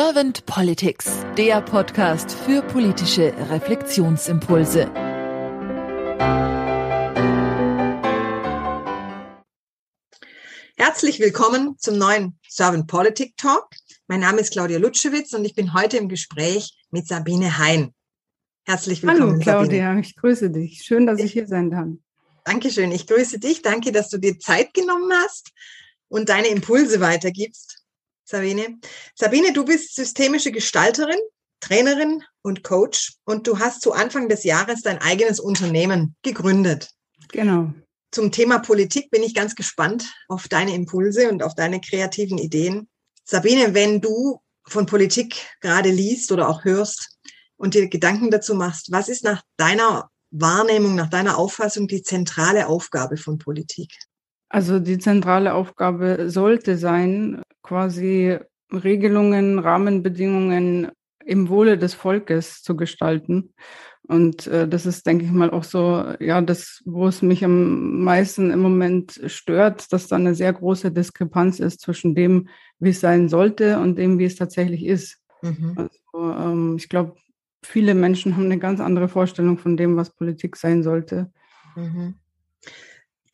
Servant Politics, der Podcast für politische Reflexionsimpulse. Herzlich willkommen zum neuen Servant Politic Talk. Mein Name ist Claudia Lutschewitz und ich bin heute im Gespräch mit Sabine Hein. Herzlich willkommen. Hallo Claudia, Sabine. ich grüße dich. Schön, dass ich hier sein kann. Dankeschön. Ich grüße dich. Danke, dass du dir Zeit genommen hast und deine Impulse weitergibst. Sabine. Sabine, du bist systemische Gestalterin, Trainerin und Coach und du hast zu Anfang des Jahres dein eigenes Unternehmen gegründet. Genau. Zum Thema Politik bin ich ganz gespannt auf deine Impulse und auf deine kreativen Ideen. Sabine, wenn du von Politik gerade liest oder auch hörst und dir Gedanken dazu machst, was ist nach deiner Wahrnehmung, nach deiner Auffassung die zentrale Aufgabe von Politik? Also die zentrale Aufgabe sollte sein, quasi Regelungen, Rahmenbedingungen im Wohle des Volkes zu gestalten. Und äh, das ist, denke ich mal, auch so, ja, das, wo es mich am meisten im Moment stört, dass da eine sehr große Diskrepanz ist zwischen dem, wie es sein sollte und dem, wie es tatsächlich ist. Mhm. Also, ähm, ich glaube, viele Menschen haben eine ganz andere Vorstellung von dem, was Politik sein sollte. Mhm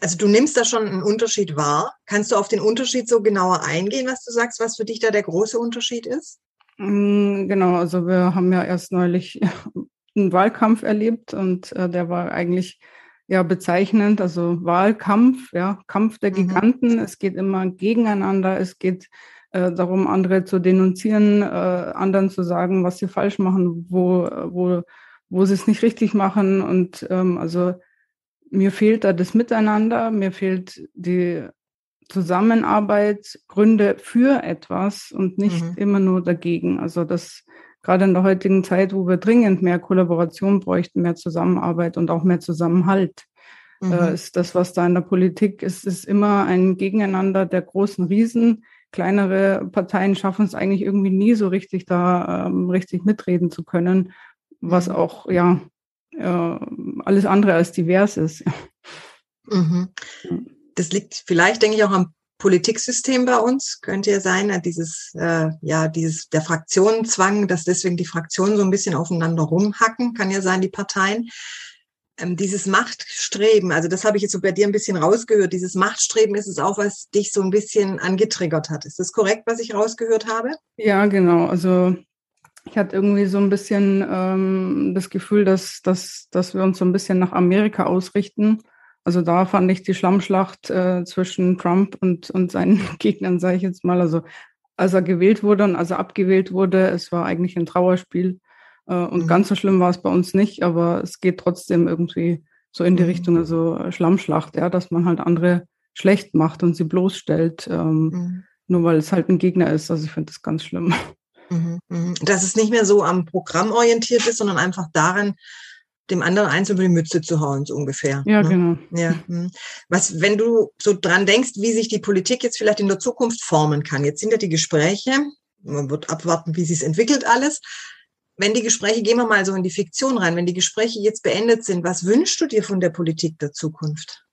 also du nimmst da schon einen Unterschied wahr. Kannst du auf den Unterschied so genauer eingehen, was du sagst, was für dich da der große Unterschied ist? Mm, genau, also wir haben ja erst neulich einen Wahlkampf erlebt und äh, der war eigentlich ja bezeichnend, also Wahlkampf, ja, Kampf der mhm. Giganten. Mhm. Es geht immer gegeneinander, es geht äh, darum, andere zu denunzieren, äh, anderen zu sagen, was sie falsch machen, wo, wo, wo sie es nicht richtig machen. Und ähm, also mir fehlt da das Miteinander, mir fehlt die Zusammenarbeit, Gründe für etwas und nicht mhm. immer nur dagegen. Also das gerade in der heutigen Zeit, wo wir dringend mehr Kollaboration bräuchten, mehr Zusammenarbeit und auch mehr Zusammenhalt, mhm. äh, ist das, was da in der Politik ist, ist immer ein Gegeneinander der großen Riesen. Kleinere Parteien schaffen es eigentlich irgendwie nie so richtig, da ähm, richtig mitreden zu können, was mhm. auch ja äh, alles andere als divers ist. Mhm. Das liegt vielleicht, denke ich, auch am Politiksystem bei uns könnte ja sein, äh, dieses, äh, ja, dieses, der Fraktionenzwang, dass deswegen die Fraktionen so ein bisschen aufeinander rumhacken, kann ja sein, die Parteien. Ähm, dieses Machtstreben, also das habe ich jetzt so bei dir ein bisschen rausgehört, dieses Machtstreben ist es auch, was dich so ein bisschen angetriggert hat. Ist das korrekt, was ich rausgehört habe? Ja, genau. Also ich hatte irgendwie so ein bisschen ähm, das Gefühl, dass, dass, dass wir uns so ein bisschen nach Amerika ausrichten. Also da fand ich die Schlammschlacht äh, zwischen Trump und, und seinen Gegnern, sage ich jetzt mal. Also als er gewählt wurde und als er abgewählt wurde, es war eigentlich ein Trauerspiel. Äh, und mhm. ganz so schlimm war es bei uns nicht, aber es geht trotzdem irgendwie so in die mhm. Richtung, also Schlammschlacht, ja, dass man halt andere schlecht macht und sie bloßstellt, ähm, mhm. nur weil es halt ein Gegner ist. Also ich finde das ganz schlimm. Mhm, mhm. Dass es nicht mehr so am Programm orientiert ist, sondern einfach daran, dem anderen eins über die Mütze zu hauen, so ungefähr. Ja, ne? genau. Ja. Mhm. Was, wenn du so dran denkst, wie sich die Politik jetzt vielleicht in der Zukunft formen kann. Jetzt sind ja die Gespräche, man wird abwarten, wie sich entwickelt alles. Wenn die Gespräche, gehen wir mal so in die Fiktion rein, wenn die Gespräche jetzt beendet sind, was wünschst du dir von der Politik der Zukunft?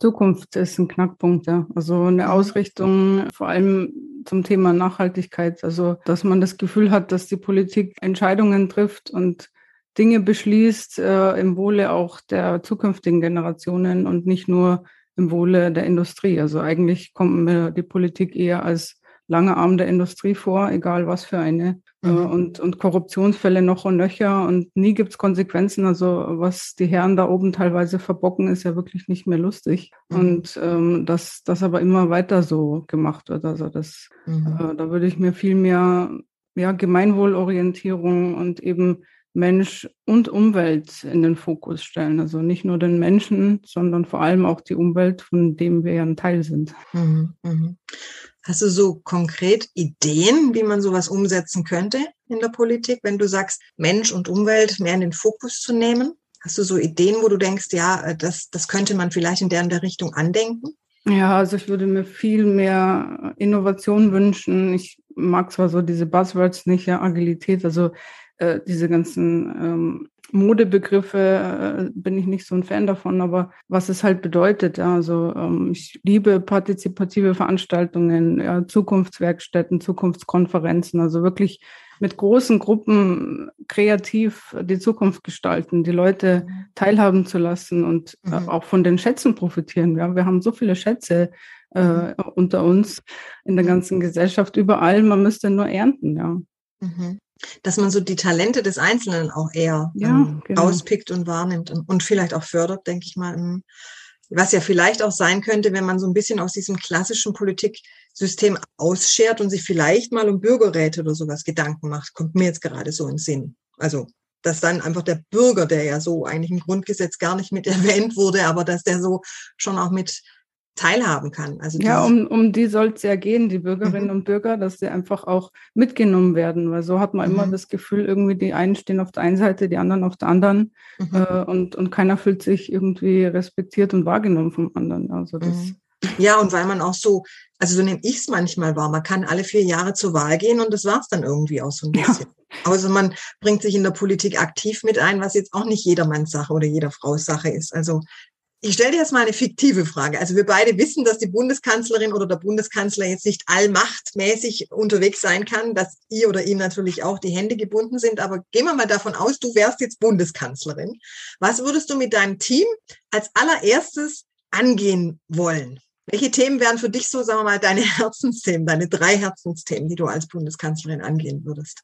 Zukunft ist ein Knackpunkt, ja. Also eine. Ausrichtung, vor allem zum Thema Nachhaltigkeit. Also, dass man das Gefühl hat, dass die Politik Entscheidungen trifft und Dinge beschließt äh, im Wohle auch der zukünftigen Generationen und nicht nur im Wohle der Industrie. Also eigentlich kommt mir die Politik eher als langer Arm der Industrie vor, egal was für eine. Äh, mhm. und, und Korruptionsfälle noch und nöcher und nie gibt's Konsequenzen. Also was die Herren da oben teilweise verbocken, ist ja wirklich nicht mehr lustig. Mhm. Und ähm, dass das aber immer weiter so gemacht wird. Also das, mhm. äh, da würde ich mir viel mehr ja, Gemeinwohlorientierung und eben Mensch und Umwelt in den Fokus stellen. Also nicht nur den Menschen, sondern vor allem auch die Umwelt, von dem wir ja ein Teil sind. Mhm, mh. Hast du so konkret Ideen, wie man sowas umsetzen könnte in der Politik, wenn du sagst, Mensch und Umwelt mehr in den Fokus zu nehmen? Hast du so Ideen, wo du denkst, ja, äh, das, das könnte man vielleicht in der, in der Richtung andenken? Ja, also ich würde mir viel mehr Innovation wünschen. Ich mag zwar so diese Buzzwords nicht, ja, Agilität, also äh, diese ganzen ähm, Modebegriffe äh, bin ich nicht so ein Fan davon, aber was es halt bedeutet, also ähm, ich liebe partizipative Veranstaltungen, ja, Zukunftswerkstätten, Zukunftskonferenzen, also wirklich mit großen Gruppen kreativ die Zukunft gestalten, die Leute mhm. teilhaben zu lassen und äh, mhm. auch von den Schätzen profitieren. Ja, wir haben so viele Schätze äh, mhm. unter uns in der ganzen Gesellschaft, überall, man müsste nur ernten, ja. Mhm dass man so die Talente des Einzelnen auch eher ja, ähm, genau. rauspickt und wahrnimmt und, und, vielleicht auch fördert, denke ich mal. Was ja vielleicht auch sein könnte, wenn man so ein bisschen aus diesem klassischen Politiksystem ausschert und sich vielleicht mal um Bürgerräte oder sowas Gedanken macht, kommt mir jetzt gerade so in den Sinn. Also, dass dann einfach der Bürger, der ja so eigentlich im Grundgesetz gar nicht mit erwähnt wurde, aber dass der so schon auch mit teilhaben kann. Also ja, um, um die soll es ja gehen, die Bürgerinnen mhm. und Bürger, dass sie einfach auch mitgenommen werden, weil so hat man mhm. immer das Gefühl, irgendwie die einen stehen auf der einen Seite, die anderen auf der anderen mhm. äh, und, und keiner fühlt sich irgendwie respektiert und wahrgenommen vom anderen. Also das mhm. ja, und weil man auch so, also so nehme ich es manchmal wahr, man kann alle vier Jahre zur Wahl gehen und das war es dann irgendwie auch so ein bisschen. Ja. Also man bringt sich in der Politik aktiv mit ein, was jetzt auch nicht jedermanns Sache oder jeder Frau's Sache ist. Also ich stelle dir jetzt mal eine fiktive Frage. Also wir beide wissen, dass die Bundeskanzlerin oder der Bundeskanzler jetzt nicht allmachtmäßig unterwegs sein kann, dass ihr oder ihm natürlich auch die Hände gebunden sind. Aber gehen wir mal davon aus, du wärst jetzt Bundeskanzlerin. Was würdest du mit deinem Team als allererstes angehen wollen? Welche Themen wären für dich so, sagen wir mal, deine Herzensthemen, deine drei Herzensthemen, die du als Bundeskanzlerin angehen würdest?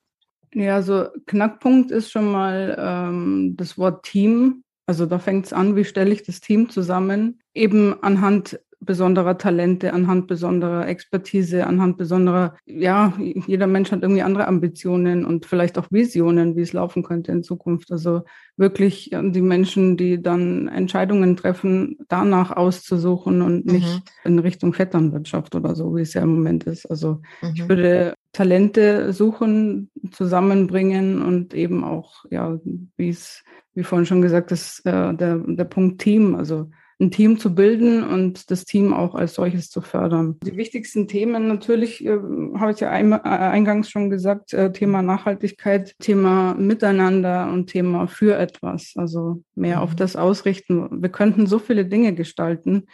Ja, so Knackpunkt ist schon mal ähm, das Wort Team also da fängt es an, wie stelle ich das Team zusammen, eben anhand besonderer Talente, anhand besonderer Expertise, anhand besonderer, ja, jeder Mensch hat irgendwie andere Ambitionen und vielleicht auch Visionen, wie es laufen könnte in Zukunft. Also wirklich die Menschen, die dann Entscheidungen treffen, danach auszusuchen und mhm. nicht in Richtung Vetternwirtschaft oder so, wie es ja im Moment ist. Also mhm. ich würde Talente suchen, zusammenbringen und eben auch, ja, wie es, wie vorhin schon gesagt, ist äh, der, der Punkt Team, also ein Team zu bilden und das Team auch als solches zu fördern. Die wichtigsten Themen natürlich, äh, habe ich ja ein, äh, eingangs schon gesagt, äh, Thema Nachhaltigkeit, Thema Miteinander und Thema für etwas. Also mehr mhm. auf das ausrichten. Wir könnten so viele Dinge gestalten,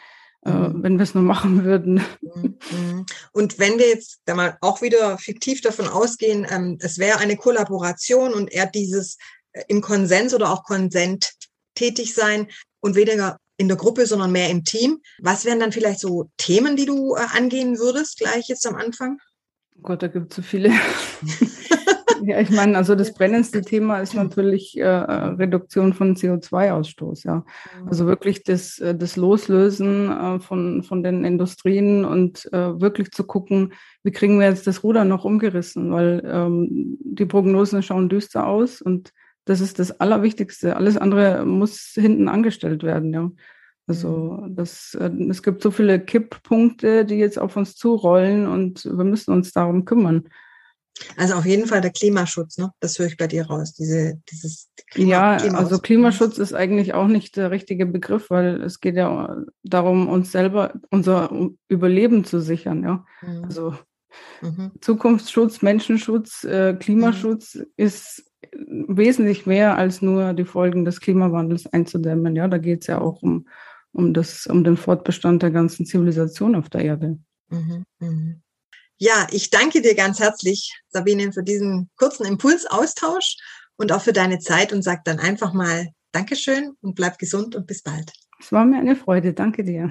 äh, mhm. wenn wir es nur machen würden. Mhm. Und wenn wir jetzt da mal auch wieder fiktiv davon ausgehen, ähm, es wäre eine Kollaboration und er dieses äh, im Konsens oder auch Konsent tätig sein und weniger in der Gruppe, sondern mehr im Team. Was wären dann vielleicht so Themen, die du äh, angehen würdest, gleich jetzt am Anfang? Oh Gott, da gibt es so viele. ja, ich meine, also das brennendste Thema ist natürlich äh, Reduktion von CO2-Ausstoß, ja. Mhm. Also wirklich das, äh, das Loslösen äh, von, von den Industrien und äh, wirklich zu gucken, wie kriegen wir jetzt das Ruder noch umgerissen, weil ähm, die Prognosen schauen düster aus und das ist das Allerwichtigste. Alles andere muss hinten angestellt werden, ja. Also mhm. das, äh, es gibt so viele Kipppunkte, die jetzt auf uns zurollen und wir müssen uns darum kümmern. Also auf jeden Fall der Klimaschutz, ne? Das höre ich bei dir raus. Diese, dieses Klima, ja, Klima also Klimaschutz ist eigentlich auch nicht der richtige Begriff, weil es geht ja darum, uns selber unser Überleben zu sichern, ja. Mhm. Also mhm. Zukunftsschutz, Menschenschutz, äh, Klimaschutz mhm. ist wesentlich mehr als nur die Folgen des Klimawandels einzudämmen. Ja, da geht es ja auch um, um, das, um den Fortbestand der ganzen Zivilisation auf der Erde. Mhm, mh. Ja, ich danke dir ganz herzlich, Sabine, für diesen kurzen Impulsaustausch und auch für deine Zeit und sag dann einfach mal Dankeschön und bleib gesund und bis bald. Es war mir eine Freude. Danke dir.